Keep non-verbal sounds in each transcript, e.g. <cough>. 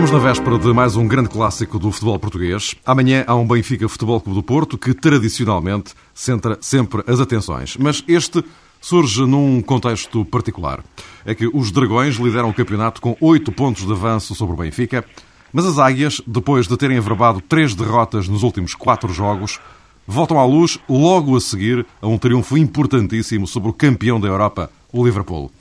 Estamos na véspera de mais um grande clássico do futebol português. Amanhã há um Benfica Futebol Clube do Porto que tradicionalmente centra sempre as atenções. Mas este surge num contexto particular. É que os Dragões lideram o campeonato com oito pontos de avanço sobre o Benfica, mas as Águias, depois de terem averbado três derrotas nos últimos quatro jogos, voltam à luz logo a seguir a um triunfo importantíssimo sobre o campeão da Europa, o Liverpool.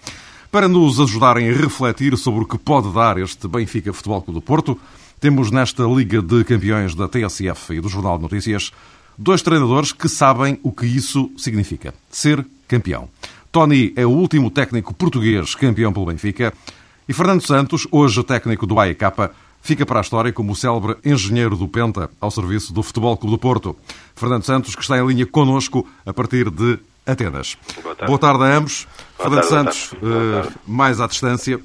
Para nos ajudarem a refletir sobre o que pode dar este Benfica Futebol Clube do Porto, temos nesta Liga de Campeões da TSF e do Jornal de Notícias dois treinadores que sabem o que isso significa: ser campeão. Tony é o último técnico português campeão pelo Benfica e Fernando Santos, hoje técnico do AEK, fica para a história como o célebre engenheiro do Penta ao serviço do Futebol Clube do Porto. Fernando Santos, que está em linha connosco a partir de Atenas. Boa tarde, boa tarde a ambos. Boa Fernando tarde, Santos, tarde. mais à distância.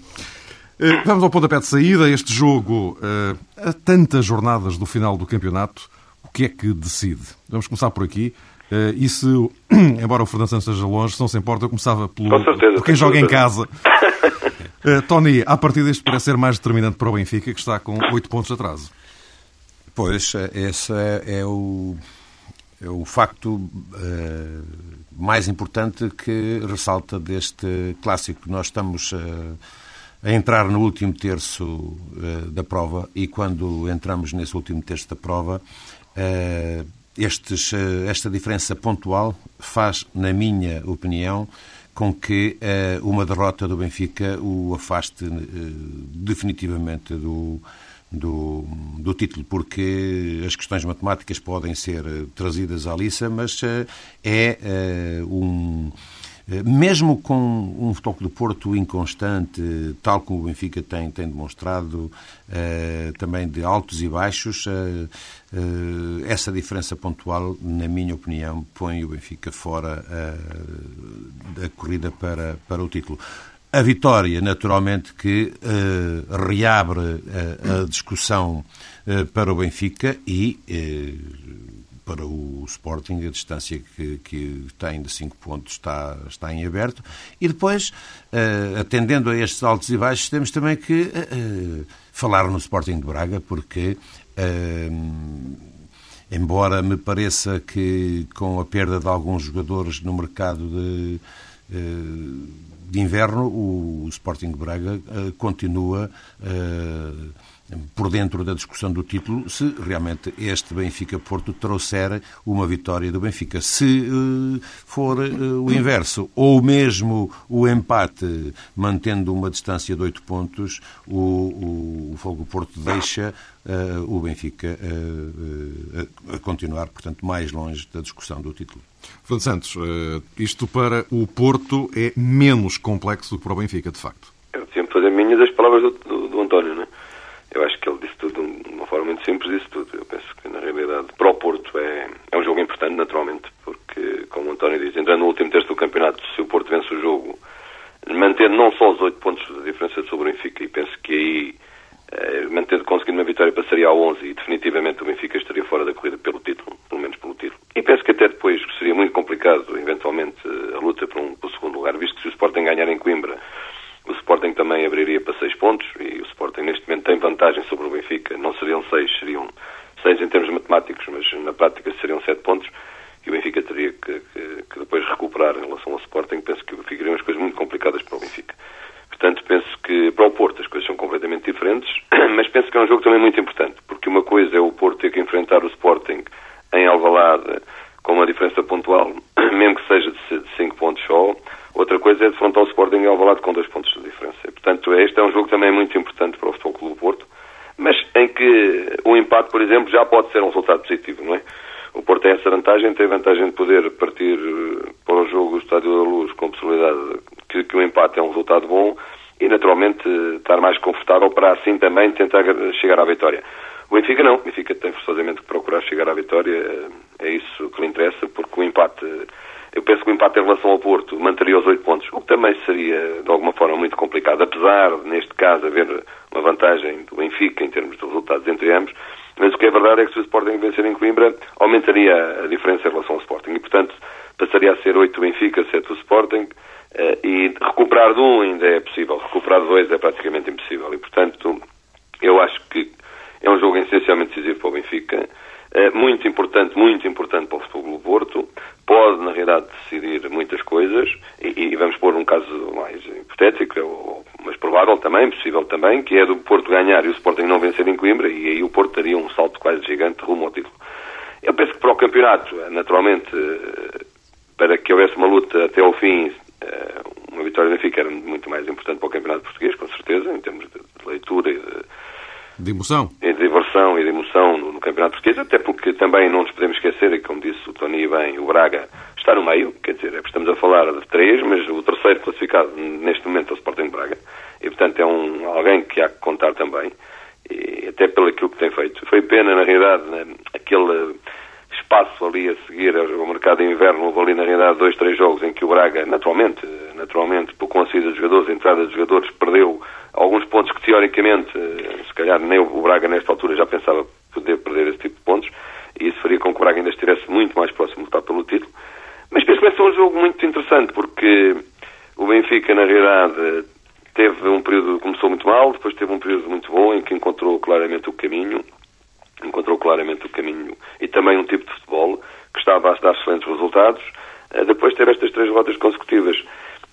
Eh, Vamos ao pontapé de saída. Este jogo, eh, a tantas jornadas do final do campeonato, o que é que decide? Vamos começar por aqui. Eh, E se, <clears throat> embora o Fernando Santos esteja longe, se não se importa, eu começava pelo, Com certeza, por quem joga em certeza. casa. <laughs> Eh, Tony, a partir deste parece ser mais determinante para o Benfica, que está com 8 pontos de atraso. Pois, esse é, é o, o facto eh, mais importante que ressalta deste clássico. Nós estamos eh, a entrar no último terço eh, da prova e quando entramos nesse último terço da prova, estes, esta diferença pontual faz, na minha opinião, com que uma derrota do Benfica o afaste definitivamente do, do, do título, porque as questões matemáticas podem ser eh, trazidas à liça, mas eh, é eh, um. Mesmo com um Futebol do Porto inconstante, tal como o Benfica tem, tem demonstrado, também de altos e baixos, essa diferença pontual, na minha opinião, põe o Benfica fora da corrida para, para o título. A vitória, naturalmente, que eh, reabre eh, a discussão eh, para o Benfica e para o Sporting a distância que, que tem de 5 pontos está, está em aberto. E depois, atendendo a estes altos e baixos, temos também que falar no Sporting de Braga, porque embora me pareça que com a perda de alguns jogadores no mercado de, de inverno, o Sporting Braga eh, continua eh, por dentro da discussão do título, se realmente este Benfica-Porto trouxer uma vitória do Benfica. Se eh, for eh, o inverso, ou mesmo o empate, mantendo uma distância de 8 pontos, o, o, o Fogo Porto deixa eh, o Benfica a continuar, portanto, mais longe da discussão do título. Fernando Santos, isto para o Porto é menos complexo do que para o Benfica, de facto. Eu de fazer minhas as palavras do, do, do António, né? Eu acho que ele disse tudo de uma forma muito simples, disse tudo. Eu penso que, na realidade, para o Porto é, é um jogo importante, naturalmente, porque, como o António diz, entrando no último terço do campeonato, se o Porto vence o jogo, mantendo não só os oito pontos de diferença sobre o Benfica, e penso que aí, eh, mantendo, conseguindo uma vitória, passaria ao 11 e definitivamente o Benfica estaria fora da corrida pelo título, pelo menos pelo título. E penso que até depois seria muito complicado, eventualmente, a luta por um, pelo segundo lugar, visto que se o Sporting ganhar em Coimbra, o Sporting também abriria para seis pontos e o Sporting neste momento tem vantagem sobre o Benfica. Não seriam seis, seriam seis em termos matemáticos, mas na prática seriam sete pontos e o Benfica teria que, que- que depois recuperar em relação ao Sporting. Penso que ficariam as coisas muito complicadas para o Benfica. Portanto, penso que para o Porto as coisas são completamente diferentes, mas penso que é um jogo também muito importante, porque uma coisa é o Porto ter que enfrentar o Sporting em Alvalade com uma diferença pontual, mesmo que seja de 5 pontos só. Outra coisa é defrontar o Sporting em Alvalade com 2 pontos de diferença. E, Portanto, este é um jogo também muito importante para o Futebol Clube do Porto, mas em que o empate, por exemplo, já pode ser um resultado positivo, não é? O Porto tem essa vantagem, tem a vantagem de poder partir eh, para o jogo do Estádio da Luz com a possibilidade que, que o empate é um resultado bom e, naturalmente, eh, estar mais confortável para assim também tentar chegar à vitória. O Benfica não, o Benfica tem forçosamente que procurar chegar à vitória, eh, é isso que lhe interessa, porque o empate, eh, eu penso que o empate em relação ao Porto manteria os oito pontos, o que também seria de alguma forma muito complicado, apesar de, neste caso, haver uma vantagem do Benfica em termos de resultados entre ambos, mas o que é verdade é que se o Sporting vencer em Coimbra, a diferença em relação ao Sporting. E, portanto, passaria a ser 8 do Benfica, 7 do Sporting eh, e recuperar de um ainda é possível, recuperar de dois é praticamente impossível. E, portanto, Eu acho que é um jogo essencialmente decisivo para o Benfica, muito importante, muito importante para o Futebol do Porto, pode, na realidade, decidir muitas coisas, e, e vamos pôr um caso mais hipotético, ou, mas provável também, possível também, que é do Porto ganhar e o Sporting não vencer em Coimbra, e aí o Porto daria um salto quase gigante rumo ao título. Eu penso que para o campeonato, naturalmente, para que houvesse uma luta até ao fim, uma vitória do Benfica era muito mais importante para o campeonato português, com certeza, em termos de leitura e de emoção. De diversão e de emoção no, no, Campeonato Português, até porque também não nos podemos esquecer, e como disse o Tony bem, o Braga está no meio, quer dizer, é estamos a falar de três, mas o terceiro classificado neste momento é o Sporting Braga, e portanto é um, alguém que há que contar também, e até pelo aquilo que tem feito. Foi pena, na realidade, né, aquele espaço ali a seguir ao mercado de inverno, houve ali na realidade dois, três jogos em que o Braga, naturalmente, por a saída dos jogadores, a entrada dos jogadores, perdeu alguns pontos que teoricamente, se calhar nem o Braga nesta altura já pensava poder perder esse tipo de pontos, e isso faria com que o Braga ainda estivesse muito mais próximo de lutar pelo título. Mas penso que vai ser um jogo muito interessante, porque o Benfica, na realidade, teve um período, começou muito mal, depois teve um período muito bom, em que encontrou claramente o caminho, encontrou claramente o caminho e também um tipo de futebol que estava a dar excelentes resultados, eh, depois de ter estas três rotas consecutivas.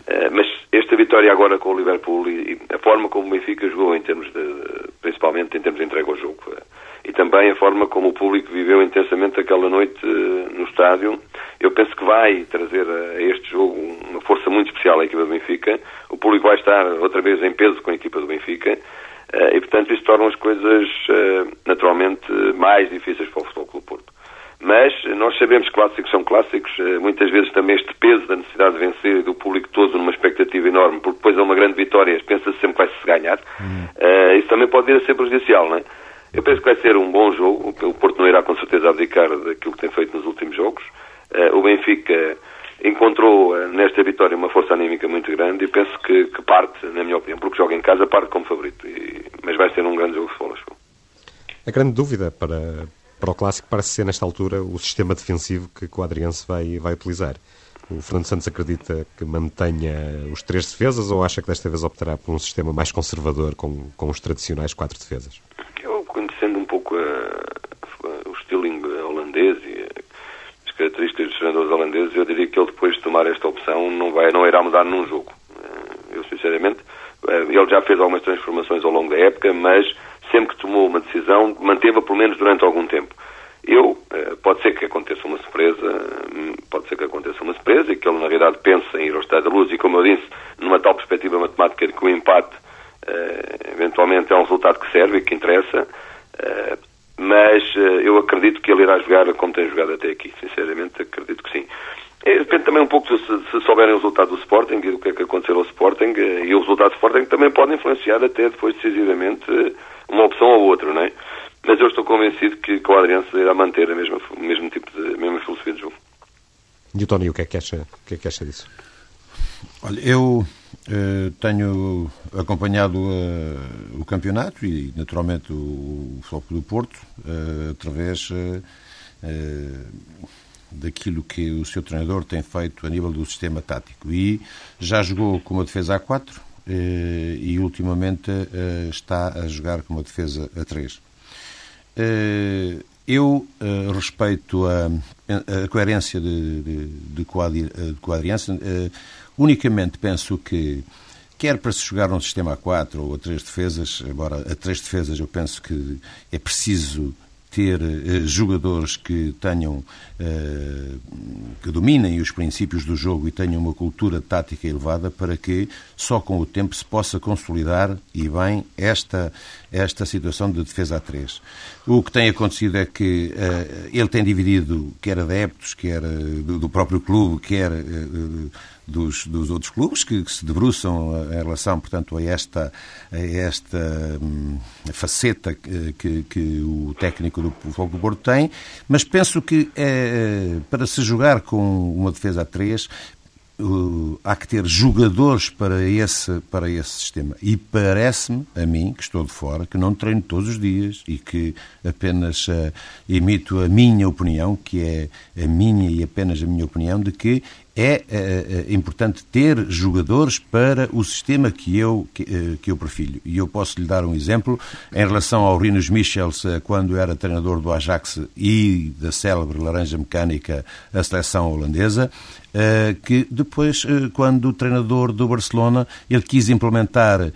Eh, mas esta vitória agora com o Liverpool e a forma como o Benfica jogou em termos de, principalmente em termos de entrega ao jogo, eh, e também a forma como o público viveu intensamente aquela noite no estádio, eu penso que vai trazer a este jogo uma força muito especial à equipa do Benfica. O público vai estar outra vez em peso com a equipa do Benfica e, portanto, isso torna as coisas naturalmente mais difíceis para o Futebol Clube Porto. Mas nós sabemos que clássicos são clássicos, muitas vezes também este peso da necessidade de vencer e do público todo numa expectativa enorme, porque depois é uma grande vitória, pensa-se sempre que vai-se ganhar, uh, isso também pode vir a ser prejudicial, não é? Eu penso que vai ser um bom jogo, o Porto não irá com certeza abdicar daquilo que tem feito nos últimos jogos. Uh, o Benfica encontrou uh, nesta vitória uma força anímica muito grande e penso que, que, parte, na minha opinião, porque joga em casa, parte como favorito. E, mas vai ser um grande jogo de futebol, acho. A grande dúvida para, para o clássico parece ser, nesta altura, o sistema defensivo que o Adriense vai, vai utilizar. O Fernando Santos acredita que mantenha os três defesas ou acha que desta vez optará por um sistema mais conservador com, com os tradicionais quatro defesas? Eu, conhecendo um pouco a, a, o estilo holandês e as características dos treinadores holandeses, eu diria que ele depois de tomar esta opção não, vai, não irá mudar num jogo. Eh, eu, sinceramente, eh, ele já fez algumas transformações ao longo da época, mas sempre que tomou uma decisão, manteve-a pelo menos durante algum tempo. Eu, eh, pode ser que aconteça uma surpresa, hum, pode ser que aconteça uma surpresa e que ele, na realidade, pense em ir ao Estado da Luz e, como eu disse, numa tal perspectiva matemática de que o empate uh, eventualmente é um resultado que serve e que interessa, uh, mas eu acredito que ele irá jogar como tem jogado até aqui, sinceramente, acredito que sim. Depende também um pouco se, se souberem o resultado do Sporting e do que é que aconteceu ao Sporting, e o resultado do Sporting também pode influenciar até depois decisivamente uma opção ou outra, não é? Mas eu estou convencido que, que o Adriense irá manter a mesma, o mesmo tipo de, a mesma filosofia de jogo. E o Tony, o que é que acha, o que é que acha disso? Olha, eu uh, tenho acompanhado uh, o campeonato e, naturalmente, o, o Futebol do Porto uh, através daquilo que o seu treinador tem feito a nível do sistema tático. E já jogou com uma defesa A4 e, ultimamente, está a jogar com uma defesa A3. Eu uh, respeito a, a, coerência de, de, de, quadriança. Unicamente penso que, quer para se jogar um sistema a quatro ou a três defesas, embora a três defesas eu penso que é preciso ter uh, jogadores que tenham, uh, que dominem os princípios do jogo e tenham uma cultura tática elevada para que só com o tempo se possa consolidar e bem esta, esta situação de defesa a três. O que tem acontecido é que uh, ele tem dividido quer adeptos, quer do próprio clube, quer dos, dos outros clubes que, que, se debruçam em relação, portanto, a esta, a esta hum, faceta que, que, o técnico do Futebol do Porto tem, mas penso que é, para se jogar com uma defesa a três, uh, há que ter jogadores para esse, para esse sistema. E parece-me, a mim, que estou de fora, que não treino todos os dias e que apenas uh, emito a minha opinião, que é a minha e apenas a minha opinião, de que é, é, é, importante ter jogadores para o sistema que eu, que, eh, que, eu prefiro. E eu posso lhe dar um exemplo em relação ao Rinus Michels, eh, quando era treinador do Ajax e da célebre Laranja Mecânica, a seleção holandesa, que depois, quando o treinador do Barcelona, ele quis implementar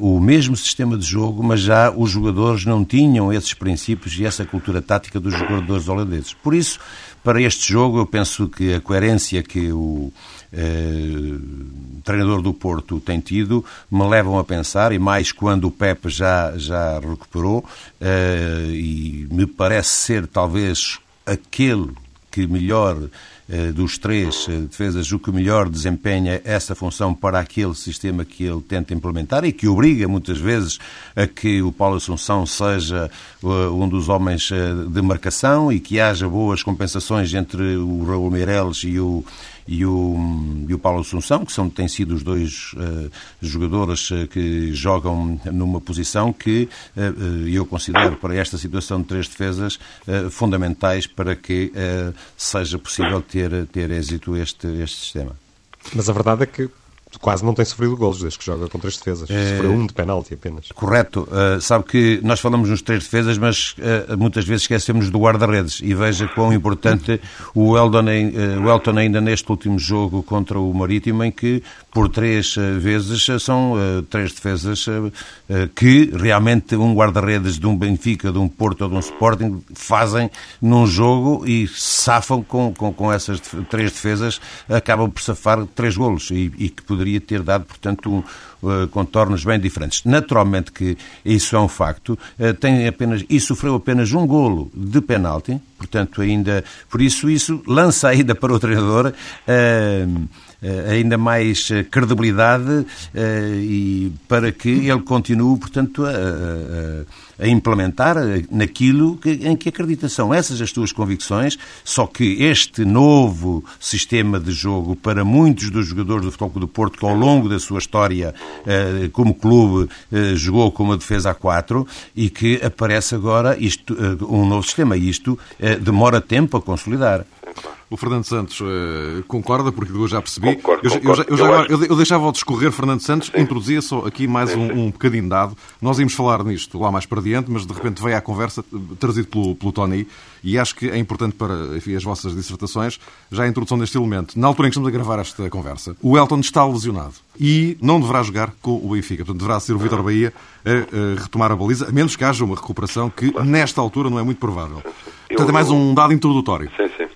o mesmo sistema de jogo, mas já os jogadores não tinham esses princípios e essa cultura tática dos jogadores holandeses. Por isso, para este jogo, eu penso que a coerência que o eh, treinador do Porto tem tido me levam a pensar, e mais quando o Pepe já, já recuperou, eh, e me parece ser talvez aquele que melhor dos três eh, defesas o que melhor desempenha essa função para aquele sistema que ele tenta implementar e que obriga muitas vezes a que o Paulo Assunção seja eh, um dos homens de marcação e que haja boas compensações entre o Raul Meireles e o, e o, e o Paulo Assunção, que são, têm sido os dois uh, jogadores uh, que jogam numa posição que uh, eu considero para esta situação de três defesas fundamentais para que seja possível ter, ter êxito este, este sistema. Mas a verdade é que quase não tem sofrido golos desde que joga com três defesas. É... Sofreu um de penalti apenas. Correto. Uh, sabe que nós falamos nos três defesas, mas uh, muitas vezes esquecemos do guarda-redes. E veja quão importante <laughs> o Eldon, uh, o Elton ainda neste último jogo contra o Marítimo, em que por três vezes são três defesas que realmente um guarda-redes de um Benfica, de um Porto ou de um Sporting fazem num jogo e safam com, com, com essas três defesas, acabam por safar três golos e, e que poderia ter dado, portanto, um, uh, contornos bem diferentes. Naturalmente que isso é um facto, uh, tem apenas, e sofreu apenas um golo de penalti, portanto, ainda, por isso, isso lança ainda para o treinador. Uh, ainda mais credibilidade e para que ele continue, portanto, a, a, implementar naquilo em que acredita. São essas as tuas convicções, só que este novo sistema de jogo para muitos dos jogadores do Futebol do Porto que ao longo da sua história eh, como clube eh, jogou com uma defesa a 4 e que aparece agora isto, eh, um novo sistema. Isto demora tempo a consolidar. O Fernando Santos uh, concorda, porque eu já percebi. Concordo, eu, concordo. Eu, já, eu, já, eu, eu, deixava ao discorrer Fernando Santos, sim. introduzia só aqui mais sim, um, um bocadinho dado. Nós íamos falar nisto lá mais para diante, mas de repente veio à conversa, trazido pelo, pelo Tony, e acho que é importante para enfim, as vossas dissertações já a introdução deste elemento. Na altura em que estamos a gravar esta conversa, o Elton está lesionado e não deverá jogar com o Benfica. Portanto, deverá ser o Vitor Bahia a, a, retomar a baliza, a menos que haja uma recuperação que, nesta altura, não é muito provável. Portanto, é mais um dado introdutório. Sim, sim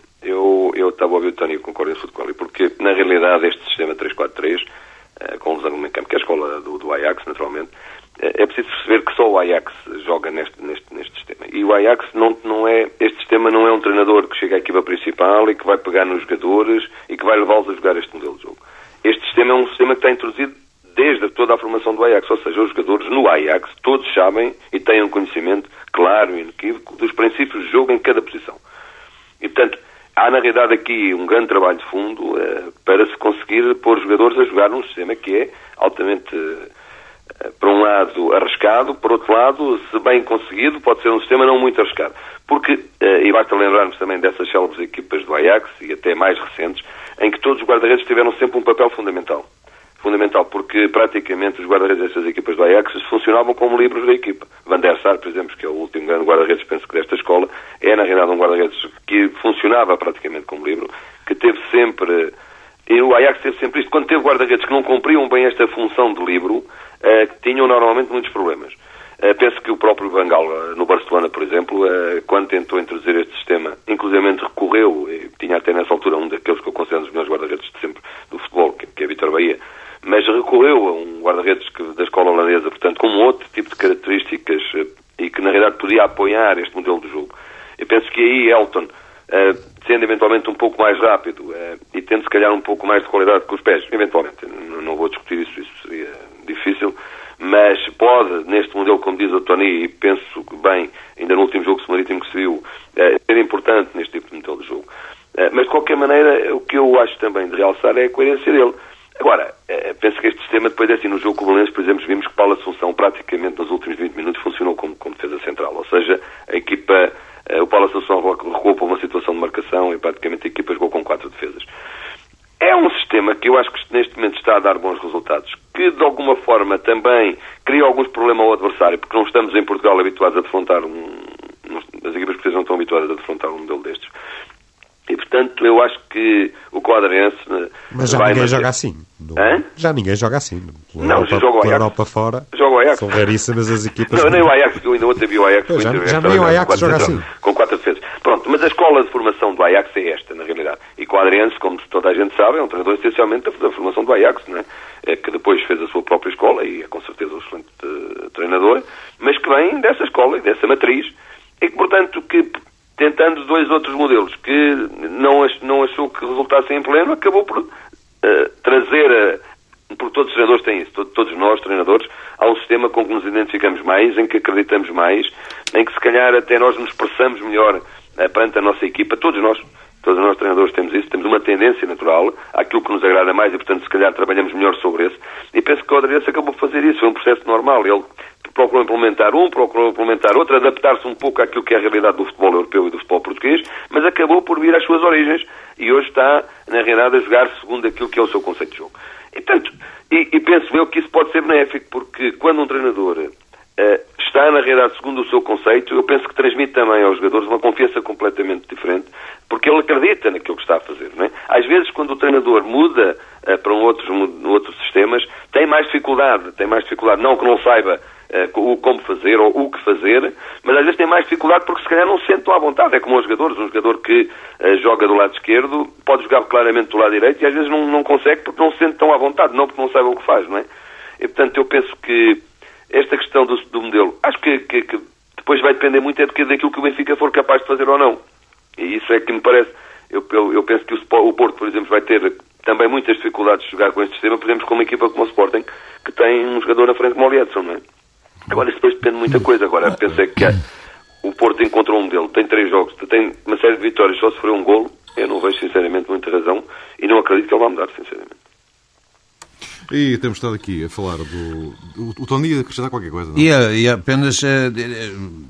eu estava a ouvir o Tony e concordo em futebol, porque na realidade este sistema 3-4-3, uh, com o Lesão Campo, que é a escola do, do Ajax, naturalmente, uh, é preciso perceber que só o Ajax joga neste, neste, neste sistema. E o Ajax não, não é, este sistema não é um treinador que chega à equipa principal e que vai pegar nos jogadores e que vai levá-los a jogar este modelo de jogo. Este sistema é um sistema que está introduzido desde toda a formação do Ajax, ou seja, os jogadores no Ajax todos sabem e têm um conhecimento claro e inequívoco dos princípios de jogo em cada posição. E, portanto, há na realidade aqui um grande trabalho de fundo uh, para se conseguir pôr jogadores a jogar num sistema que é altamente, uh, por um lado, arriscado, por outro lado, se bem conseguido, pode ser um sistema não muito arriscado. Porque, uh, e basta lembrarmos também dessas célebres equipas do Ajax e até mais recentes, em que todos os guarda-redes tiveram sempre um papel fundamental fundamental, porque praticamente os guarda-redes destas equipas do Ajax funcionavam como livros da equipa. Van der Sar, por exemplo, que é o último grande guarda-redes, penso que desta escola, é na realidade um guarda-redes que funcionava praticamente como livro, que teve sempre... E o Ajax teve sempre isto. Quando teve guarda-redes que não cumpriam bem esta função de livro, uh, tinham normalmente muitos problemas. Uh, penso que o próprio Bangal, uh, no Barcelona, por exemplo, quando tentou introduzir este sistema, inclusive recorreu, tinha até nessa altura um daqueles que eu considero os melhores guarda-redes de sempre do futebol, que, que é Vitor Bahia, recorreu a um guarda-redes da escola holandesa, portanto, com outro tipo de características eh, e que, na realidade, podia apoiar este modelo de jogo. Eu penso que aí Elton, uh, sendo eventualmente um pouco mais rápido uh, e tendo, se calhar, um pouco mais de qualidade com os pés, eventualmente, não, vou discutir isso, isso seria difícil, mas pode, neste modelo, como diz o Tony, e penso que bem, ainda no último jogo marítimo que se viu, ser importante neste tipo de modelo de jogo. mas, de qualquer maneira, o que eu acho também de realçar é a coerência dele. Eh, sistema, depois é assim, no jogo com o Valência, por exemplo, vimos que Paulo Assunção praticamente nos últimos 20 minutos funcionou como, como defesa central, ou seja, a equipa, eh, o Paulo Assunção recuou para uma situação de marcação e praticamente a equipa jogou com quatro defesas. é um sistema que eu acho que neste momento está a dar bons resultados, que de alguma forma também cria alguns problemas ao adversário, porque não estamos em Portugal habituados a defrontar um. As equipas portuguesas não estão habituadas a defrontar um modelo destes. E, portanto, eu acho que o Quadrense. Mas já ninguém joga assim. Já ninguém joga assim. Pela não, Europa, joga o Ajax. Europa fora. Joga o Ajax. São raríssimas as equipas. Não, nem o Ajax, eu ainda ontem vi o Ajax. já, já nem o Ajax joga assim. Com quatro defesas. Pronto, mas a escola de formação do Ajax é esta, na realidade. E Quadrense, como toda a gente sabe, é um treinador essencialmente da, formação do Ajax, não é? é? Que depois fez a sua própria escola e é com certeza um excelente uh, treinador, mas que vem dessa escola e dessa matriz e que, portanto, que tentando dois outros modelos que não, não achou que resultassem em pleno, acabou por uh, trazer, a, porque todos os treinadores têm isso, todos nós, treinadores, há um sistema com que nos identificamos mais, em que acreditamos mais, em que se calhar até nós nos expressamos melhor uh, perante a nossa equipa, todos nós. Todos nós treinadores temos isso, temos uma tendência natural àquilo que nos agrada mais e, portanto, se calhar trabalhamos melhor sobre esse. E penso que o Adriano acabou por fazer isso, foi um processo normal. Ele procurou implementar um, procurou implementar outro, adaptar-se um pouco àquilo que é a realidade do futebol europeu e do futebol português, mas acabou por vir às suas origens e hoje está, na realidade, a jogar segundo aquilo que é o seu conceito de jogo. E, portanto, e, e penso eu que isso pode ser benéfico, porque quando um treinador uh, está, na realidade, segundo o seu conceito, eu penso que transmite também aos jogadores uma confiança completamente diferente, porque ele acredita naquilo que está a fazer. Não é? Às vezes, quando o treinador muda uh, para um outros, um, outros sistemas, tem mais dificuldade, tem mais dificuldade, não que não saiba o como fazer ou o que fazer, mas às vezes tem mais dificuldade porque se calhar não se sente à vontade. É como os jogadores, um jogador que uh, joga do lado esquerdo pode jogar claramente do lado direito e às vezes não, não consegue porque não se sente tão à vontade, não porque não sabe o que faz, não é? E portanto eu penso que esta questão do, do modelo, acho que, que, que, depois vai depender muito é daquilo que o Benfica for capaz de fazer ou não. E isso é que me parece. Eu, eu, eu penso que o, o Porto, por exemplo, vai ter também muitas dificuldades de jogar com este sistema, por exemplo, com uma equipa como o Sporting, que tem um jogador na frente como o Edson, não é? Agora, isso depois depende de muita coisa. Agora, pensei que o Porto encontrou um modelo, tem três jogos, tem uma série de vitórias, só sofreu um golo. Eu não vejo, sinceramente, muita razão e não acredito que ele vá mudar, sinceramente. E temos estado aqui a falar do. O, o Tony ia acrescentar qualquer coisa, não? E, e apenas. Uh,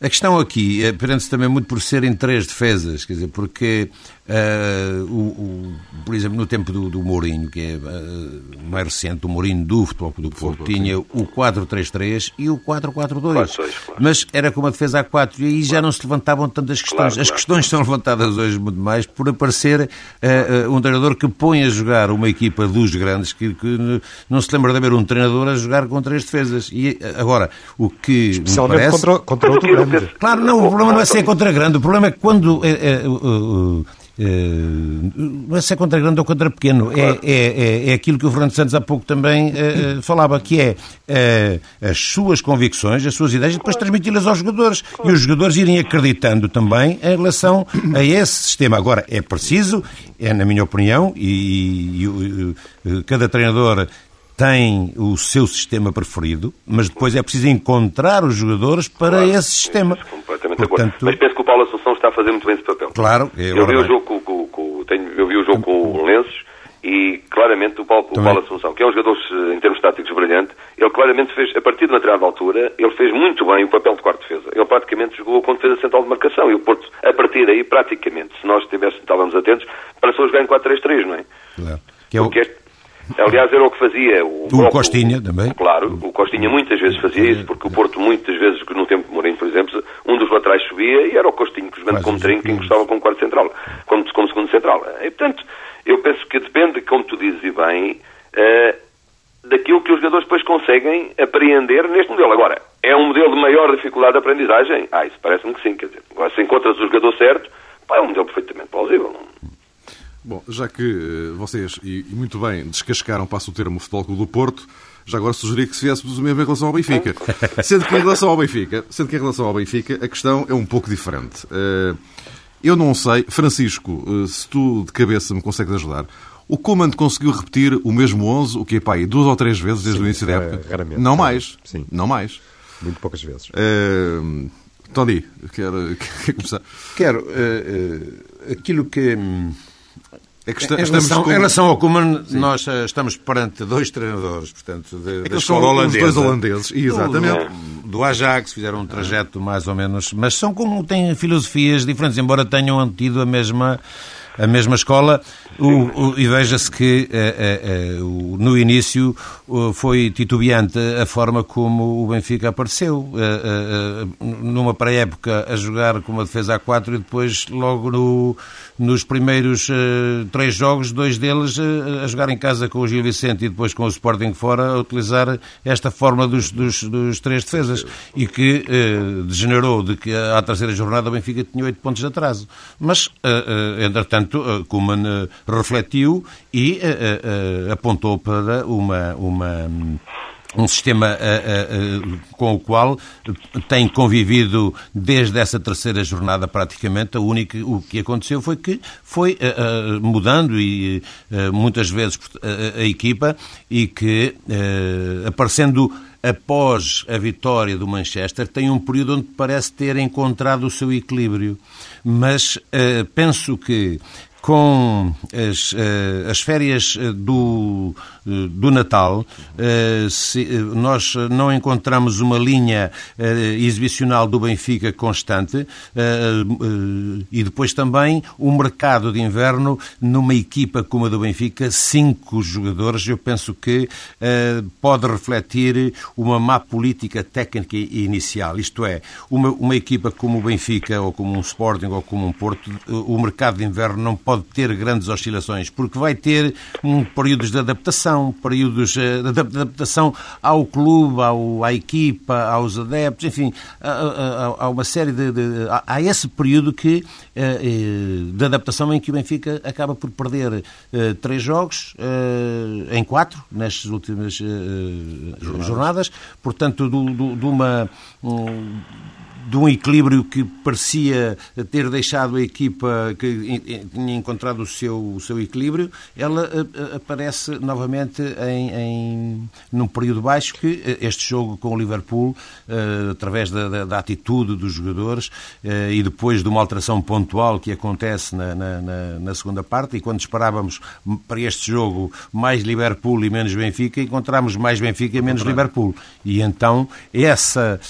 a questão aqui é, prende-se também muito por serem três defesas, quer dizer, porque Uh, o, o, por exemplo, no tempo do, do Mourinho, que é uh, mais recente, o Mourinho do Futebol do Porto, tinha o 4-3-3 e o 4-4-2. Claro. Mas era com uma defesa a 4 e aí já não se levantavam tantas questões. Claro, As questões são levantadas hoje muito mais por aparecer uh, um treinador que põe a jogar uma equipa dos grandes, que, que, não se lembra de haver um treinador a jogar com três defesas. E agora, o que. Especialmente parece... contra, contra outro grande. Claro, não, o problema não é ser contra grande, o problema é que quando. Não é se é contra grande ou contra pequeno, é, é, é, é, aquilo que o Fernando Santos há pouco também uh, falava, que é uh, as suas convicções, as suas ideias, e depois transmiti-las aos jogadores. E os jogadores irem acreditando também em relação a esse sistema. Agora, é preciso, é na minha opinião, e cada treinador tem o seu sistema preferido, mas depois é preciso encontrar os jogadores para claro, esse sistema. Completamente Portanto... Mas penso que o Paulo Assunção está a fazer muito bem esse papel. Claro. É eu, vi o jogo com, com, com, tenho, eu vi o jogo com o Lenços e claramente o Paulo, o Paulo Assunção, que é um jogador em termos táticos brilhante, ele claramente fez, a partir de uma determinada altura, ele fez muito bem o papel de quarto defesa. Ele praticamente jogou com defesa central de marcação e o Porto, a partir daí, praticamente, se nós estivéssemos, estávamos atentos, passou a jogar em 4-3-3, não é? Claro. Que é o... Porque este, Aliás, era o que fazia o, o Costinha também. Claro, o Costinha muitas vezes fazia isso, porque o Porto muitas vezes, no tempo de Mourinho, por exemplo, um dos laterais subia e era o Costinho que jogando como trinco que encostava como quarto central, como, como segundo central. E, portanto, eu penso que depende, como tu dizes e bem, uh, daquilo que os jogadores depois conseguem apreender neste modelo. Agora, é um modelo de maior dificuldade de aprendizagem? Ah, isso parece-me que sim, quer dizer, agora, se encontras o jogador certo, pá, é um modelo perfeitamente plausível. Não? Bom, já que uh, vocês, e, e, muito bem, descascaram, passo o termo, o Futebol Clube do Porto, já agora sugeria que se viéssemos o mesmo em relação ao Benfica. <laughs> Sendo que em relação ao Benfica, sendo que em relação ao Benfica, a questão é um pouco diferente. Uh, eu não sei, Francisco, uh, se tu de cabeça me consegues ajudar, o Coman conseguiu repetir o mesmo 11, o que é pá, duas ou três vezes desde Sim, o início da época? Raramente. Não mais. Sim. Não mais. Muito poucas vezes. Uh, Tony, quer, <laughs> quer começar? Quero. Uh, aquilo que. É que está, em, relação, com... em, relação, ao Koeman, nós uh, estamos perante dois treinadores, portanto, de, é da escola holandesa. dois holandeses, exatamente. Do, do Ajax, fizeram um trajeto mais ou menos, mas são como têm filosofias diferentes, embora tenham tido a mesma a mesma escola, o, o, e veja-se que uh, uh, no início foi titubeante a forma como o Benfica apareceu. numa pré-época a jogar com uma defesa a 4 e depois logo no, nos primeiros três jogos, dois deles a jogar em casa com o Gil Vicente e depois com o Sporting fora, a utilizar esta forma dos, dos, dos três defesas e que degenerou de que à terceira jornada o Benfica tinha oito pontos de atraso. Mas, entretanto, Kuman refletiu e apontou para uma, uma um sistema uh, uh, com o qual tem convivido desde essa terceira jornada praticamente. A única, o que aconteceu foi que foi uh, mudando e muitas vezes a equipa e que aparecendo após a vitória do Manchester tem um período onde parece ter encontrado o seu equilíbrio. Mas penso que com as, as férias do eh, do Natal, eh, eh, nós não encontramos uma linha exibicional do Benfica constante e depois também o mercado de inverno numa equipa como a do Benfica, cinco jogadores, eu penso que pode refletir uma má política técnica inicial. Isto é, uma, uma equipa como o Benfica ou como um Sporting ou como um Porto, o mercado de inverno não pode ter grandes oscilações porque vai ter um períodos de adaptação adaptação, períodos eh, de adaptação ao clube, ao, à equipa, aos adeptos, enfim, há uma série de, de. Há esse período que, eh, eh, de adaptação em que o Benfica acaba por perder três jogos em quatro, nestas últimas jornadas, portanto, de uma de um equilíbrio que parecia ter deixado a equipa que tinha encontrado o seu, o seu equilíbrio, ela eh, eh, aparece novamente em, em num período baixo que eh, este jogo com o Liverpool, através da, da, da atitude dos jogadores e depois de uma alteração pontual que acontece na, na, na, segunda parte, e quando esperávamos para este jogo mais Liverpool e menos Benfica, encontramos mais Benfica e menos Liverpool. E então essa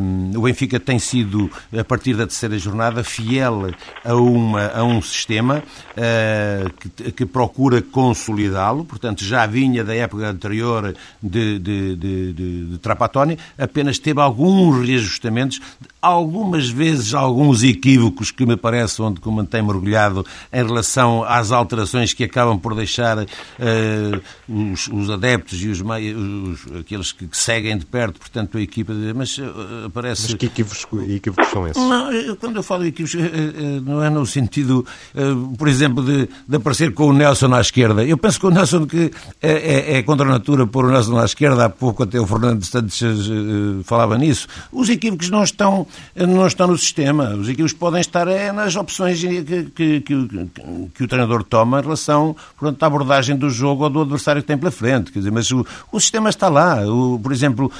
um, o Benfica tem tem sido, a partir da terceira jornada, fiel a, uma, a um sistema uh, que, que, procura consolidá-lo, portanto, já vinha da época anterior de, de, de, de, de Trapatónia, apenas teve alguns reajustamentos, algumas vezes alguns equívocos que me parece onde que mantém mergulhado em relação às alterações que acabam por deixar uh, os, os, adeptos e os, os aqueles que, que, seguem de perto, portanto, a equipa, mas uh, parece... Mas que equívocos equívocos são esses? Não, quando eu falo equívocos, eh, eh, não é no sentido, eh, por exemplo, de, de aparecer com o Nelson à esquerda. Eu penso que o Nelson que é, é, é contra a natura pôr o Nelson à esquerda, há pouco até o Fernando Santos falava nisso. Os equívocos não estão, não estão no sistema. Os equívocos podem estar é, nas opções que, que, que, que, o treinador toma em relação à abordagem do jogo ou do adversário que tem pela frente. Quer dizer, mas o, o sistema está lá. O, por exemplo,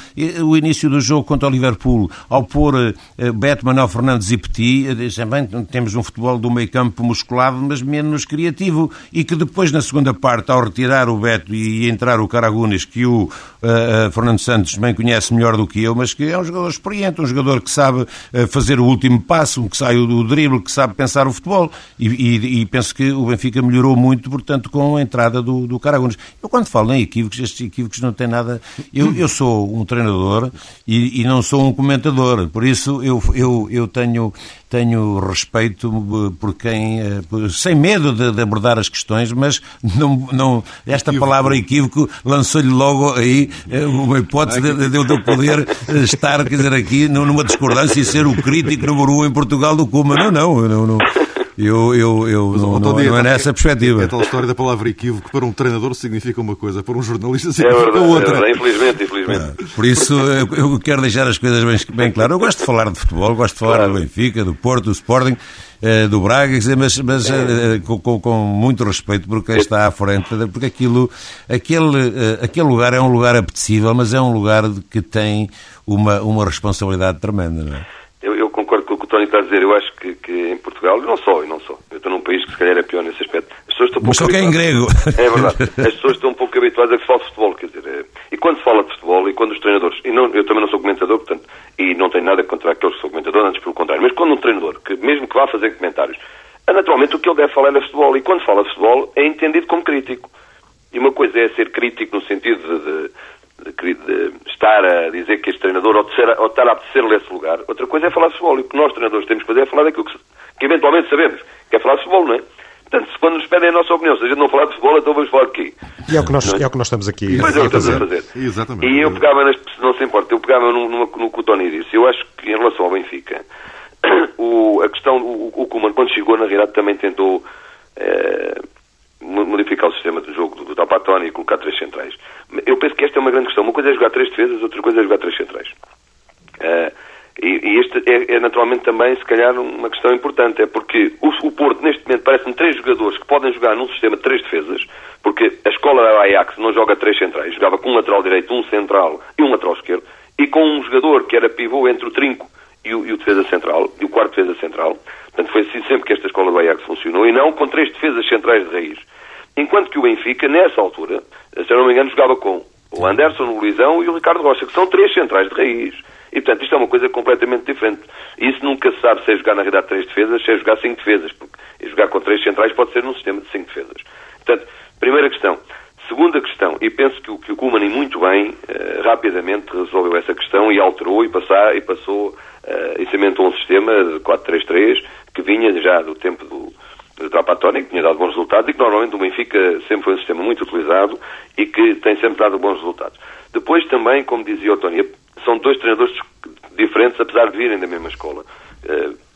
o início do jogo contra o Liverpool, ao pôr Beto, Manuel Fernandes e Petit, eh, também temos um futebol do meio campo musculado, mas menos criativo, e que depois, na segunda parte, ao retirar o Beto e entrar o Caragunes, que o uh, Fernando Santos bem conhece melhor do que eu, mas que é um jogador experiente, um jogador que sabe uh, fazer o último passo, que sai do drible, que sabe pensar o futebol, e, e, e, penso que o Benfica melhorou muito, portanto, com a entrada do, do Caragunes. Eu, quando falo em equívocos, estes equívocos não têm nada... Eu, eu sou um treinador e, e não sou um comentador, por isso eu, eu, eu tenho, tenho respeito por quem, eh, sem medo de, de abordar as questões, mas não, não, esta palavra equívoco lançou-lhe logo aí eh, uma hipótese de, de eu poder eh, estar, quer dizer, aqui numa discordância e ser o crítico número um em Portugal do Kuma. Não, não, não, não. Eu, eu, eu Mas, não, não, não, é nessa perspectiva. É tal história da palavra equívoco para um treinador significa uma coisa, para um jornalista significa é verdade, outra. É verdade, infelizmente, infelizmente. É, por isso eu quero deixar as coisas bem, bem claras. Eu gosto de falar de futebol, gosto de falar claro. do Benfica, do Porto, do Sporting eh, do Braga, mas, mas é. com, com, muito respeito por quem está à frente, porque aquilo, aquele, aquele lugar é um lugar apetecível, mas é um lugar que tem uma, uma responsabilidade tremenda, não é? Eu, eu concordo com o que o Tony está a dizer. Eu acho que, que em Portugal, não só, e não só, eu estou num país que se calhar é pior nesse aspecto. As pessoas estão um Mas só que é em grego. <laughs> É verdade. As pessoas estão um pouco habituadas a que se fale de futebol, quer dizer, é... e quando se fala de futebol, e quando os treinadores, e não, eu também não sou comentador, portanto, e não tenho nada contra aqueles que são comentadores, antes pelo contrário, mas quando um treinador, que mesmo que vá fazer comentários, naturalmente o que ele deve falar é de futebol. E quando fala de futebol é entendido como crítico. E uma coisa é ser crítico no sentido de, de, de, de estar a dizer que este treinador ou, ou estar a apetecer-lhe esse lugar. Outra coisa é falar de futebol. E o que nós, treinadores, temos que fazer é falar daquilo que, que eventualmente sabemos, que é falar de futebol, não é? Portanto, se quando nos pedem a nossa opinião, se a gente não falar de futebol, então vamos falar de quê? E é o que nós, é? é o que nós estamos aqui pois é, a fazer. fazer. Exatamente. E eu pegava, nas, se não se importa, eu pegava no, no, no que o Tony disse. Eu acho que em relação ao Benfica, <coughs> o, a questão, o, o Kuman, quando chegou, na realidade, também tentou eh, modificar o sistema de jogo do, do Tapatoni e colocar três centrais. Eu penso que esta é uma grande questão. Uma coisa é jogar três defesas, outra coisa é jogar três centrais. Uh, e, e este é, é, naturalmente também, se calhar, uma questão importante. É porque o, o Porto, neste momento, parece-me três jogadores que podem jogar num sistema de três defesas, porque a escola da Ajax não joga três centrais, jogava com um lateral direito, um central e um lateral esquerdo, e com um jogador que era pivô entre o trinco e o, e o defesa central, e o quarto defesa central. Portanto, foi assim sempre que esta escola do Ajax funcionou, e não com três defesas centrais de raiz. Enquanto que o Benfica, nessa altura, se eu não me engano, jogava com o Anderson, o Luizão e o Ricardo Rocha, que são três centrais de raiz. E, portanto, isto é uma coisa completamente diferente. Isso nunca se sabe se é jogar, na realidade, três defesas, se é jogar cinco defesas, porque jogar com três centrais pode ser num sistema de cinco defesas. Portanto, primeira questão. Segunda questão, e penso que o, que o Kumani muito bem, uh, rapidamente resolveu essa questão e alterou e, passar, e passou uh, e cimentou um sistema de 4-3-3 que vinha já do tempo do, do Trapatoni, que tinha dado bons resultados e que normalmente o Benfica sempre foi um sistema muito utilizado e que tem sempre dado bons resultados. Depois também, como dizia o Tony, são dois treinadores diferentes, apesar de virem da mesma escola. Uh,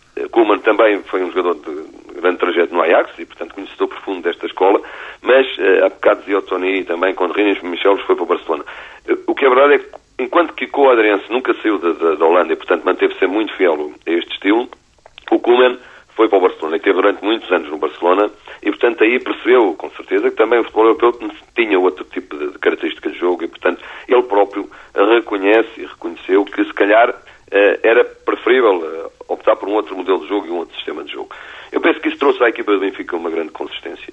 também foi um jogador de grande trajeto no Ajax e, portanto, conhecedor profundo desta escola, mas uh, há bocado dizia o Tony também, quando Rinus Michelos foi para o Barcelona. Uh, o que é verdade é que, enquanto que o nunca saiu da, da, da Holanda e, portanto, manteve-se muito fiel a este estilo, o Koeman foi para o Barcelona e esteve durante muitos anos no Barcelona e, portanto, aí percebeu, com certeza, que também o futebol europeu tinha outro tipo de, de característica de jogo e, portanto, ele próprio reconhece e reconheceu que, se calhar, eh, era preferível eh, optar por um outro modelo de jogo e um outro sistema de jogo. Eu penso que isso trouxe à equipa do Benfica uma grande consistência.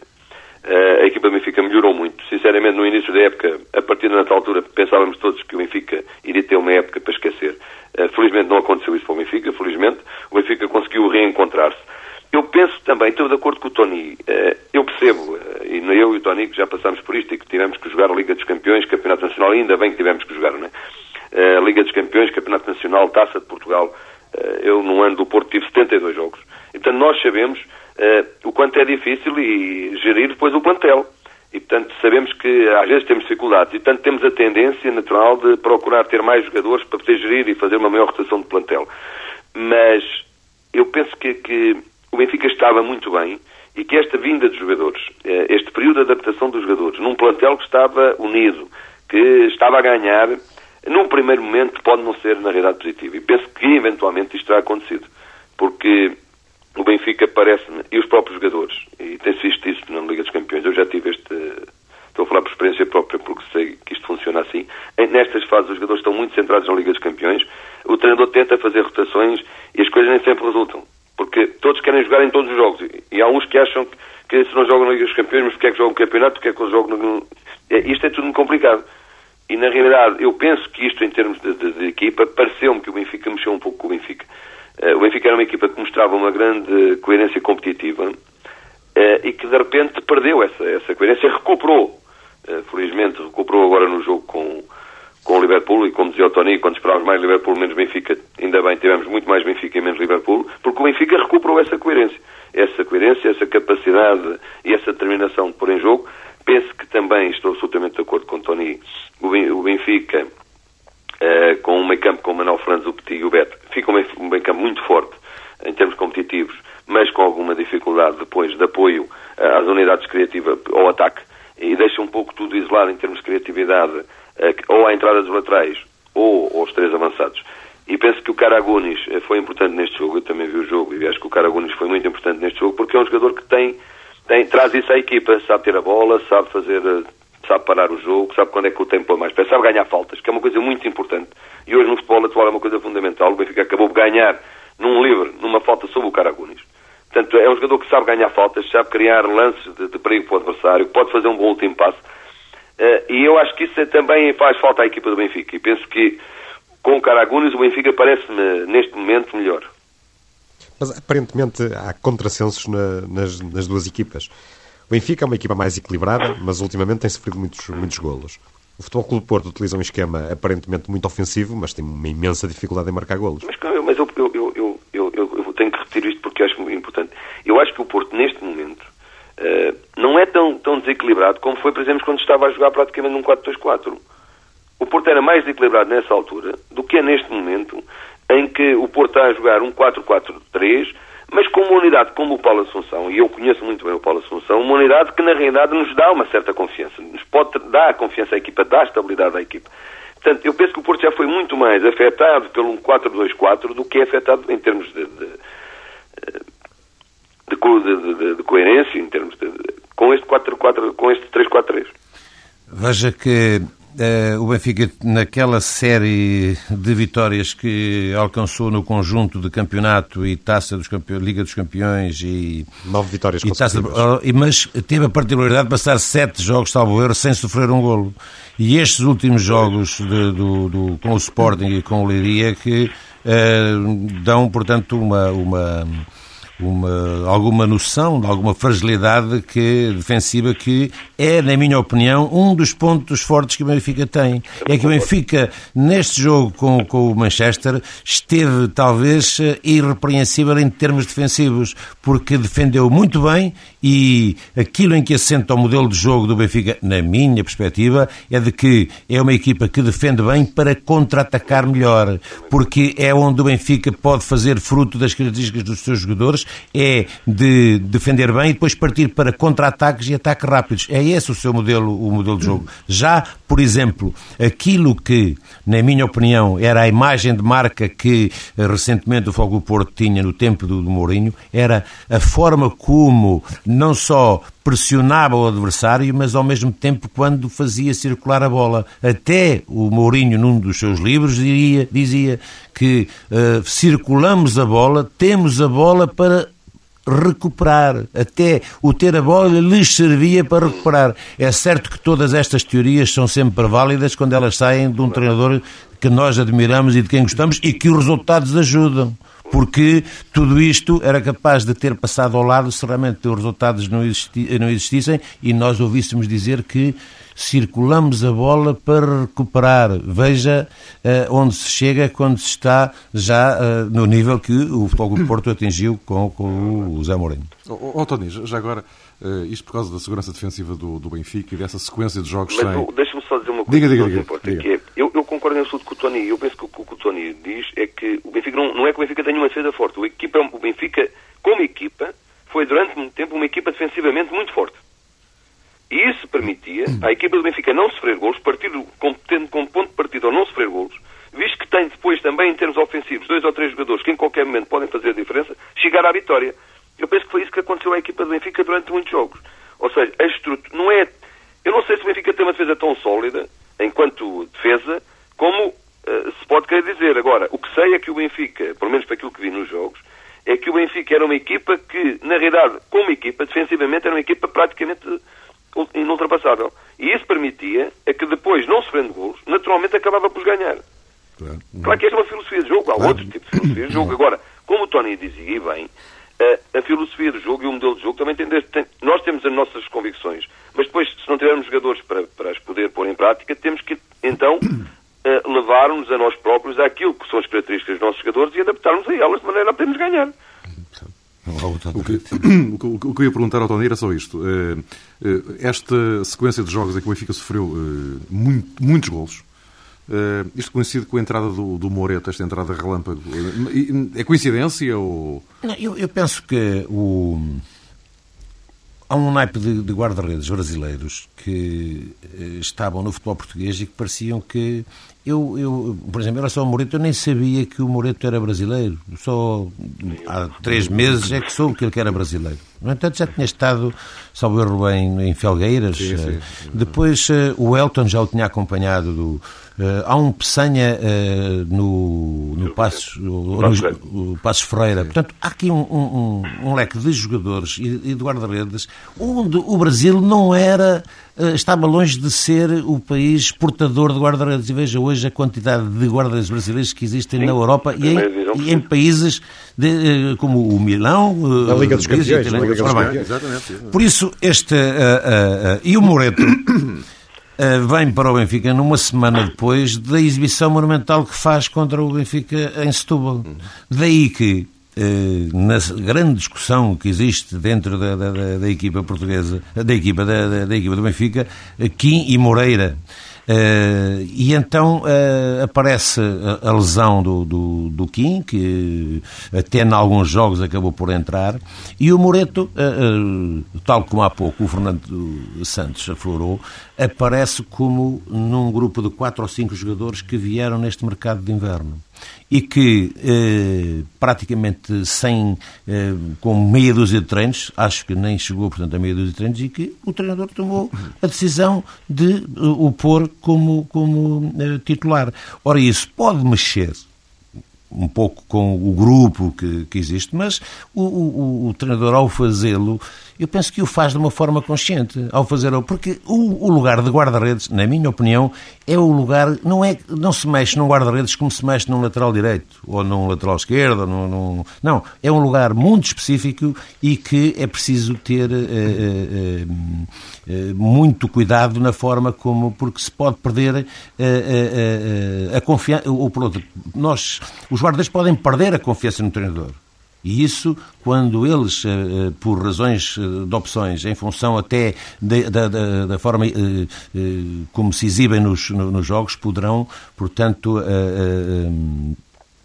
Uh, a equipa do Benfica melhorou muito. Sinceramente, no início da época, a partir da altura, pensávamos todos que o Benfica iria ter uma época para esquecer. Uh, felizmente não aconteceu isso para o Benfica, felizmente. O Benfica conseguiu reencontrar-se. Eu penso também, estou de acordo com o Tony, uh, eu percebo, e eu e o Tony que já passámos por isto e que tivemos que jogar a Liga dos Campeões, Campeonato Nacional, ainda bem que tivemos que jogar, não é? Liga dos Campeões, Campeonato Nacional, Taça de Portugal. eu, no ano do Porto, tive 72 jogos. E, portanto, nós sabemos o quanto é difícil e gerir depois o plantel. E, portanto, sabemos que às vezes temos dificuldades e, portanto, temos a tendência natural de procurar ter mais jogadores para poder gerir e fazer uma maior rotação de plantel. Mas eu penso que, que o Benfica estava muito bem e que esta vinda de jogadores, eh, este período de adaptação dos jogadores, num plantel que estava unido, que estava a ganhar, num primeiro momento pode não ser na realidade positivo. E penso que eventualmente isto terá acontecido. Porque o Benfica parece-me, e os próprios jogadores, e tem-se visto isso na Liga dos Campeões, eu já tive este, estou a falar por experiência própria porque sei que isto funciona assim, nestas fases os jogadores estão muito centrados na Liga dos Campeões, o treinador tenta fazer rotações e as coisas nem sempre resultam, porque todos querem jogar em todos os jogos, e há uns que acham que, que se não jogam na Liga dos Campeões, mas porque é que jogam o campeonato, porque é que eles jogam no... É, isto é tudo muito complicado. E na realidade, eu penso que isto, em termos de, de, de equipa, pareceu-me que o Benfica mexeu um pouco com o Benfica. Uh, o Benfica era uma equipa que mostrava uma grande coerência competitiva uh, e que de repente perdeu essa, essa coerência, recuperou. Uh, felizmente recuperou agora no jogo com, com o Liverpool e como dizia o Tony, quando esperávamos mais Liverpool menos Benfica, ainda bem tivemos muito mais Benfica e menos Liverpool, porque o Benfica recuperou essa coerência. Essa coerência, essa capacidade e essa determinação de pôr em jogo. Penso que também estou absolutamente de acordo com o Tony. O Benfica Uh, com um meio campo com o Manuel Fernandes, o Petit e o Beto, fica um meio, um meio campo muito forte em termos competitivos, mas com alguma dificuldade depois de apoio uh, às unidades criativas ao ataque e deixa um pouco tudo isolado em termos de criatividade, uh, ou à entrada dos laterais ou aos três avançados. E penso que o Caragunis foi importante neste jogo, eu também vi o jogo e acho que o Caragunis foi muito importante neste jogo porque é um jogador que tem, tem traz isso à equipa, sabe ter a bola, sabe fazer sabe parar o jogo, sabe quando é que o tempo é mais pé, sabe ganhar faltas, que é uma coisa muito importante. E hoje no futebol atual é uma coisa fundamental. O Benfica acabou de ganhar num livre, numa falta sobre o Caragunis. Portanto, é um jogador que sabe ganhar faltas, sabe criar lances de, de perigo para o adversário, pode fazer um bom último passe. Uh, e eu acho que isso também faz falta à equipa do Benfica. E penso que com o Caragunis o Benfica parece-me neste momento melhor. Mas aparentemente há contrassensos na, nas, nas duas equipas. Benfica é uma equipa mais equilibrada, mas ultimamente tem sofrido muitos, muitos golos. O Futebol Clube Porto utiliza um esquema aparentemente muito ofensivo, mas tem uma imensa dificuldade em marcar golos. Mas, mas eu, eu, eu, eu, eu, tenho que repetir isto porque acho muito importante. Eu acho que o Porto, neste momento, uh, não é tão, tão desequilibrado como foi, por exemplo, quando estava a jogar praticamente num 4-2-4. O Porto era mais desequilibrado nessa altura do que é neste momento, em que o Porto está a jogar um 4-4-3, mas com uma unidade como o Paulo Assunção, e eu conheço muito bem o Paulo Assunção, uma unidade que na realidade nos dá uma certa confiança, nos pode dar confiança à equipa, dá estabilidade à equipa. Portanto, eu penso que o Porto já foi muito mais afetado pelo 4-2-4 do que é afetado em termos de, de, de, de, de coerência, em termos de, com este 4-4, com este 3-4-3. Veja que Uh, o Benfica, naquela série de vitórias que alcançou no conjunto de campeonato e taça dos campeões, Liga dos Campeões e. Nove vitórias e taça, de, Mas teve a particularidade de passar sete jogos, salvo erro, sem sofrer um golo. E estes últimos jogos de, do, do, com o Sporting e com o Leiria que uh, dão, portanto, uma. uma uma, alguma noção, alguma fragilidade que, defensiva que é, na minha opinião, um dos pontos fortes que o Benfica tem. É que o Benfica, neste jogo com, com o Manchester, esteve talvez irrepreensível em termos defensivos, porque defendeu muito bem e aquilo em que assenta o modelo de jogo do Benfica, na minha perspectiva, é de que é uma equipa que defende bem para contra-atacar melhor, porque é onde o Benfica pode fazer fruto das características dos seus jogadores é de defender bem e depois partir para contra-ataques e ataques rápidos. É esse o seu modelo, o modelo de jogo. Já, por exemplo, aquilo que, na minha opinião, era a imagem de marca que eh, recentemente o Fogo Porto tinha no tempo do, do Mourinho, era a forma como não só pressionava o adversário, mas ao mesmo tempo quando fazia circular a bola. Até o Mourinho, num dos seus livros, diria, dizia que uh, circulamos a bola, temos a bola para recuperar. Até o ter a bola lhes servia para recuperar. É certo que todas estas teorias são sempre válidas quando elas saem de um treinador que nós admiramos e de quem gostamos e que os resultados ajudam. Porque tudo isto era capaz de ter passado ao lado se realmente os resultados não, existi não existissem e nós ouvíssemos dizer que circulamos a bola para recuperar. Veja uh, onde se chega quando se está já uh, no nível que o Futebol do Porto atingiu com, com o Zé Mourinho. Oh, oh, Tony, já agora, uh, isto por causa da segurança defensiva do, do Benfica e dessa sequência de jogos Mas, sem... Deixa-me só dizer uma coisa diga, diga, diga, diga. Que é, eu, eu concordo em absoluto com o Tony. Eu penso que o que o Tony diz é que o Benfica não, não é que o Benfica tenha uma defesa forte. O, equipa, o Benfica, como equipa, foi durante muito tempo uma equipa defensivamente muito forte. E isso permitia à equipa do Benfica não sofrer golos, partido, tendo como ponto de partida ou não sofrer golos, visto que tem depois também, em termos ofensivos, dois ou três jogadores que em qualquer momento podem fazer a diferença, chegar à vitória. Eu penso que foi isso que aconteceu à equipa do Benfica durante muitos jogos. Ou seja, a estrutura não é. Eu não sei se o Benfica tem uma defesa tão sólida, enquanto defesa, como uh, se pode querer dizer. Agora, o que sei é que o Benfica, pelo menos para aquilo que vi nos jogos, é que o Benfica era uma equipa que, na realidade, como equipa, defensivamente, era uma equipa praticamente inultrapassável. E isso permitia é que depois, não sofrendo golos, naturalmente acabava por ganhar. Claro, claro que esta é uma filosofia de jogo, há claro. outro tipo de filosofia de jogo. Agora, como o Tony dizia, e bem, a, a, filosofia do jogo e o modelo de jogo também tem, tem, nós temos as nossas convicções, mas depois, se não tivermos jogadores para, para as poder pôr em prática, temos que, então, levar-nos a nós próprios àquilo que são as características dos nossos jogadores e adaptarmos a elas de maneira a podermos ganhar. O que, o que eu ia perguntar ao Tony era só isto. Eh, eh, esta sequência de jogos em que o Benfica sofreu eh, muito, muitos golos, isto coincide com a entrada do, do Moreto, esta entrada relâmpago. É coincidência ou... Não, eu, eu, penso que o... há um naipe de, de guarda-redes brasileiros que estavam no futebol português e que pareciam que eu, eu, por exemplo, em relação ao Moreto, eu nem sabia que o Moreto era brasileiro. Só há três meses é que soube que ele era brasileiro. No entanto, já tinha estado, salvo erro, em, em Felgueiras. Sim, sim. Depois, uh, o Elton já o tinha acompanhado. Do, uh, há um Peçanha uh, no, no Passos, no, no Passos Ferreira. Portanto, há aqui um, um, um leque de jogadores e, e de guarda-redes onde o Brasil não era eh, estava longe de ser o país portador de guarda-redes. E veja hoje a quantidade de guarda-redes brasileiros que existem Sim, na Europa e em, e em, países de, como o Milão, a Liga dos Campeões. Liga dos Campeões. Por isso, este. Uh, uh, e o Moreto. <coughs> vem para o Benfica numa semana depois da exibição monumental que faz contra o Benfica em Setúbal. Daí que na grande discussão que existe dentro da, da, da equipa portuguesa, da equipa, da, da, equipa do Benfica, Kim e Moreira. Uh, e então uh, aparece a, a, lesão do, do, do, Kim, que até em alguns jogos acabou por entrar, e o Moreto, uh, tal como há pouco o Fernando Santos aflorou, aparece como num grupo de quatro ou cinco jogadores que vieram neste mercado de inverno e que eh, praticamente sem, eh, com meia dúzia de treinos, acho que nem chegou, portanto, a meia dúzia de treinos, e que o treinador tomou a decisão de uh, o pôr como, como uh, titular. Ora, isso pode mexer um pouco com o grupo que, que existe, mas o, o, o treinador, ao fazê-lo, eu penso que o faz de uma forma consciente ao fazer porque o, o lugar de guarda-redes, na minha opinião, é o lugar não é não se mexe num guarda-redes como se mexe num lateral direito ou num lateral esquerdo, num, num, não é um lugar muito específico e que é preciso ter eh, eh, eh, muito cuidado na forma como porque se pode perder a confiança. Nós os guarda-redes podem perder a confiança no treinador. E isso, quando eles, eh, eh, por razões eh, de opções, em função até da, da, da forma como se exibem nos, nos jogos, poderão, portanto,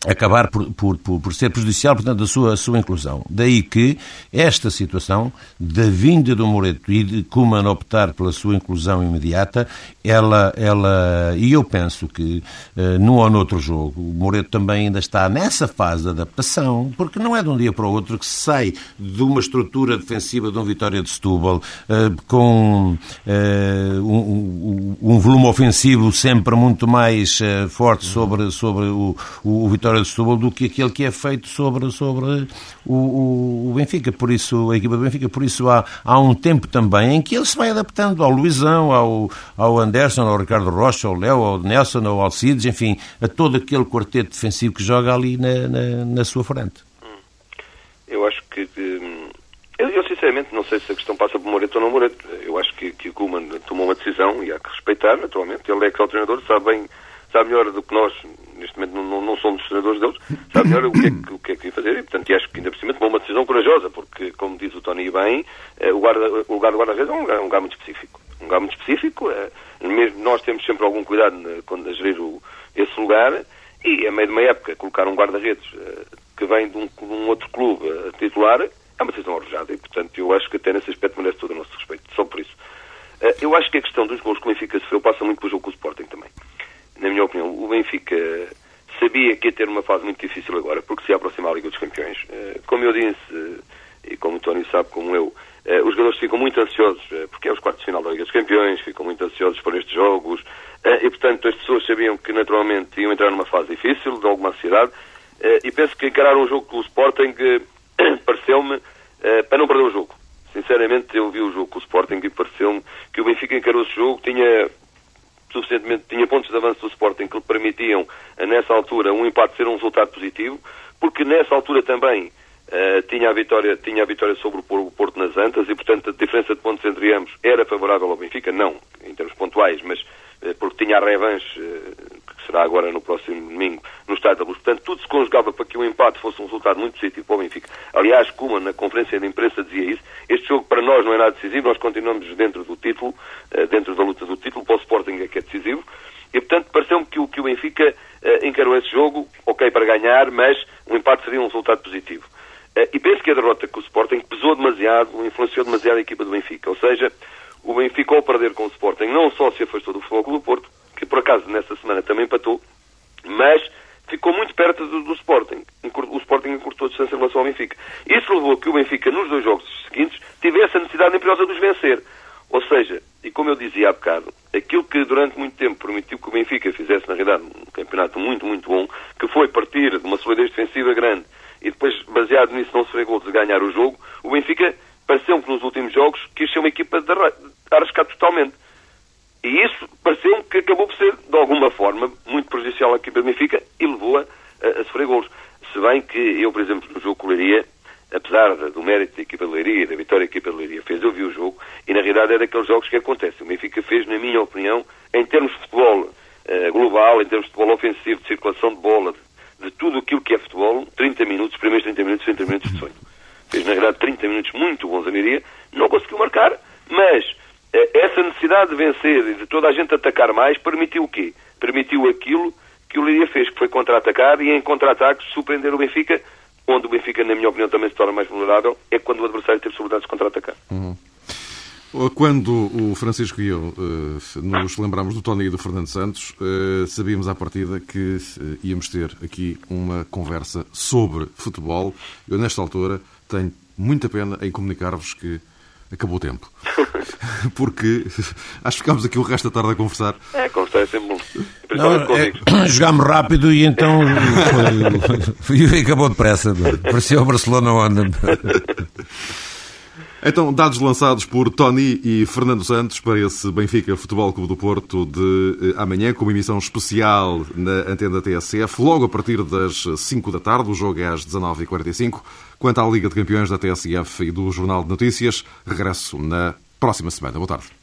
acabar por, por, por, ser prejudicial, portanto, da sua, sua inclusão. Daí que esta situação da vinda do Moreto e de Kuman optar pela sua inclusão imediata, ela, ela e eu penso que uh, num ou noutro jogo, o Moreto também ainda está nessa fase de adaptação, porque não é de um dia para o outro que sai de uma estrutura defensiva de um Vitória de Setúbal uh, com uh, um, um, volume ofensivo sempre muito mais forte sobre, sobre o, o Vitória vitória de Setúbal do que aquele que é feito sobre, sobre o, o, o, Benfica. Por isso, a equipa do Benfica, por isso há, há um tempo também em que ele se vai adaptando ao Luizão, ao, ao Anderson, ao Ricardo Rocha, ao Léo, ao Nelson, ao Alcides, enfim, a todo aquele quarteto defensivo que joga ali na, na, na sua frente. Eu acho que. Eu, sinceramente não sei se a questão passa por Moreto ou não Moreto. Eu acho que, que o Kuman tomou uma decisão e há que respeitar, naturalmente. Ele é que é o treinador, sabe bem, sabe melhor do que nós neste momento não, não, somos treinadores deles, sabe melhor o que, é que, o que é que fazer e, portanto, acho que ainda por cima tomou uma decisão corajosa, porque, como diz o Tony bem, eh, o, guarda, o lugar do guarda-redes é um lugar, um lugar muito específico. Um lugar muito específico, é, mesmo nós temos sempre algum cuidado na, quando a gerir o, esse lugar e, a meio de uma época, colocar um guarda-redes eh, que vem de um, de um outro clube titular é uma decisão arrojada e, portanto, eu acho que até nesse aspecto merece todo o nosso respeito, só por isso. Eu acho que a questão dos gols que o Benfica sofreu passa muito pelo jogo com o Sporting também na minha opinião, o Benfica sabia que ia ter uma fase muito difícil agora, porque se ia aproximar a Liga dos Campeões. Eh, como eu disse, eh, e como o Tony sabe, como eu, eh, os jogadores ficam muito ansiosos, porque é os quartos de final da Liga dos Campeões, ficam muito ansiosos por estes jogos, e portanto as pessoas sabiam que naturalmente iam entrar numa fase difícil, de alguma ansiedade, e penso que encararam um jogo com o Sporting <coughs> pareceu-me para não perder o jogo. Sinceramente, eu vi o jogo com o Sporting e pareceu-me que o Benfica encarou esse jogo, tinha suficientemente, tinha pontos de avanço do Sporting que lhe permitiam, eh, nessa altura, um empate ser um resultado positivo, porque nessa altura também uh, tinha, a vitória, tinha a vitória sobre o Porto nas Antas e, portanto, a diferença de pontos entre ambos era favorável ao Benfica, não em termos pontuais, mas uh, porque tinha a revanche, uh, será agora no próximo domingo, no Estádio da Luz. Portanto, tudo se conjugava para que o empate fosse um resultado muito positivo para o Benfica. Aliás, Kuma, na conferência de imprensa, dizia isso. Este jogo para nós não é nada decisivo, nós continuamos dentro do título, eh, dentro da luta do título, para o Sporting é que é decisivo. E, portanto, pareceu-me que o, que o Benfica uh, encarou esse jogo, ok, para ganhar, mas um empate seria um resultado positivo. Uh, e penso que a derrota com o Sporting pesou demasiado, influenciou demasiado a equipa do Benfica. Ou seja, o Benfica, ao perder com o Sporting, não só se afastou do Futebol do Porto, que por acaso nessa semana também empatou, mas ficou muito perto do, do Sporting. O Sporting encurtou a distância em relação ao Benfica. Isso levou a que o Benfica, nos dois jogos seguintes, tivesse a necessidade imperiosa de os vencer. Ou seja, e como eu dizia há bocado, aquilo que durante muito tempo permitiu que o Benfica fizesse, na realidade, um campeonato muito, muito bom, que foi partir de uma solidez defensiva grande e depois, baseado nisso, não sofrer gols de ganhar o jogo, o Benfica pareceu que nos últimos jogos quis ser uma equipa de arriscar totalmente. E isso pareceu-me que acabou por ser, de alguma forma, muito prejudicial à equipa do Benfica e levou-a a, a, sofrer golos. Se bem que eu, por exemplo, no jogo com Leiria, apesar do mérito da equipa de Leiria, da vitória da equipa de Leiria fez, eu vi o jogo e, na realidade, é daqueles jogos que acontecem. O Benfica fez, na minha opinião, em termos de futebol uh, global, em termos de futebol ofensivo, de circulação de bola, de, de tudo aquilo que é futebol, 30 minutos, primeiros 30 minutos, 30 minutos de sonho. Fez, na realidade, 30 minutos muito bons a Leiria, não conseguiu marcar, mas essa necessidade de vencer e de toda a gente atacar mais permitiu o quê? Permitiu aquilo que o Leiria fez, que foi contra-atacar e em contra-ataques surpreender o Benfica onde o Benfica, na minha opinião, também se torna mais vulnerável, é quando o adversário tem possibilidade de contra-atacar. Uhum. Quando o Francisco e eu uh, nos lembramos do Tony e do Fernando Santos, uh, sabíamos à partida que uh, íamos ter aqui uma conversa sobre futebol. Eu, nesta altura, tenho muita pena em comunicar-vos que acabou o tempo. <laughs> Porque <laughs> acho que ficámos aqui o resto da tarde a conversar. É, conversar é sempre bom. Não, é, <coughs> jogámos rápido e então foi, <laughs> foi, acabou depressa. Parecia o Barcelona onda. Então, dados lançados por Tony e Fernando Santos para esse Benfica Futebol Clube do Porto de eh, amanhã, com uma emissão especial na antena TSF, logo a partir das 5 da tarde, o jogo é às 19h45. Quanto à Liga de Campeões da TSF e do Jornal de Notícias, regresso na próxima semana. Boa tarde.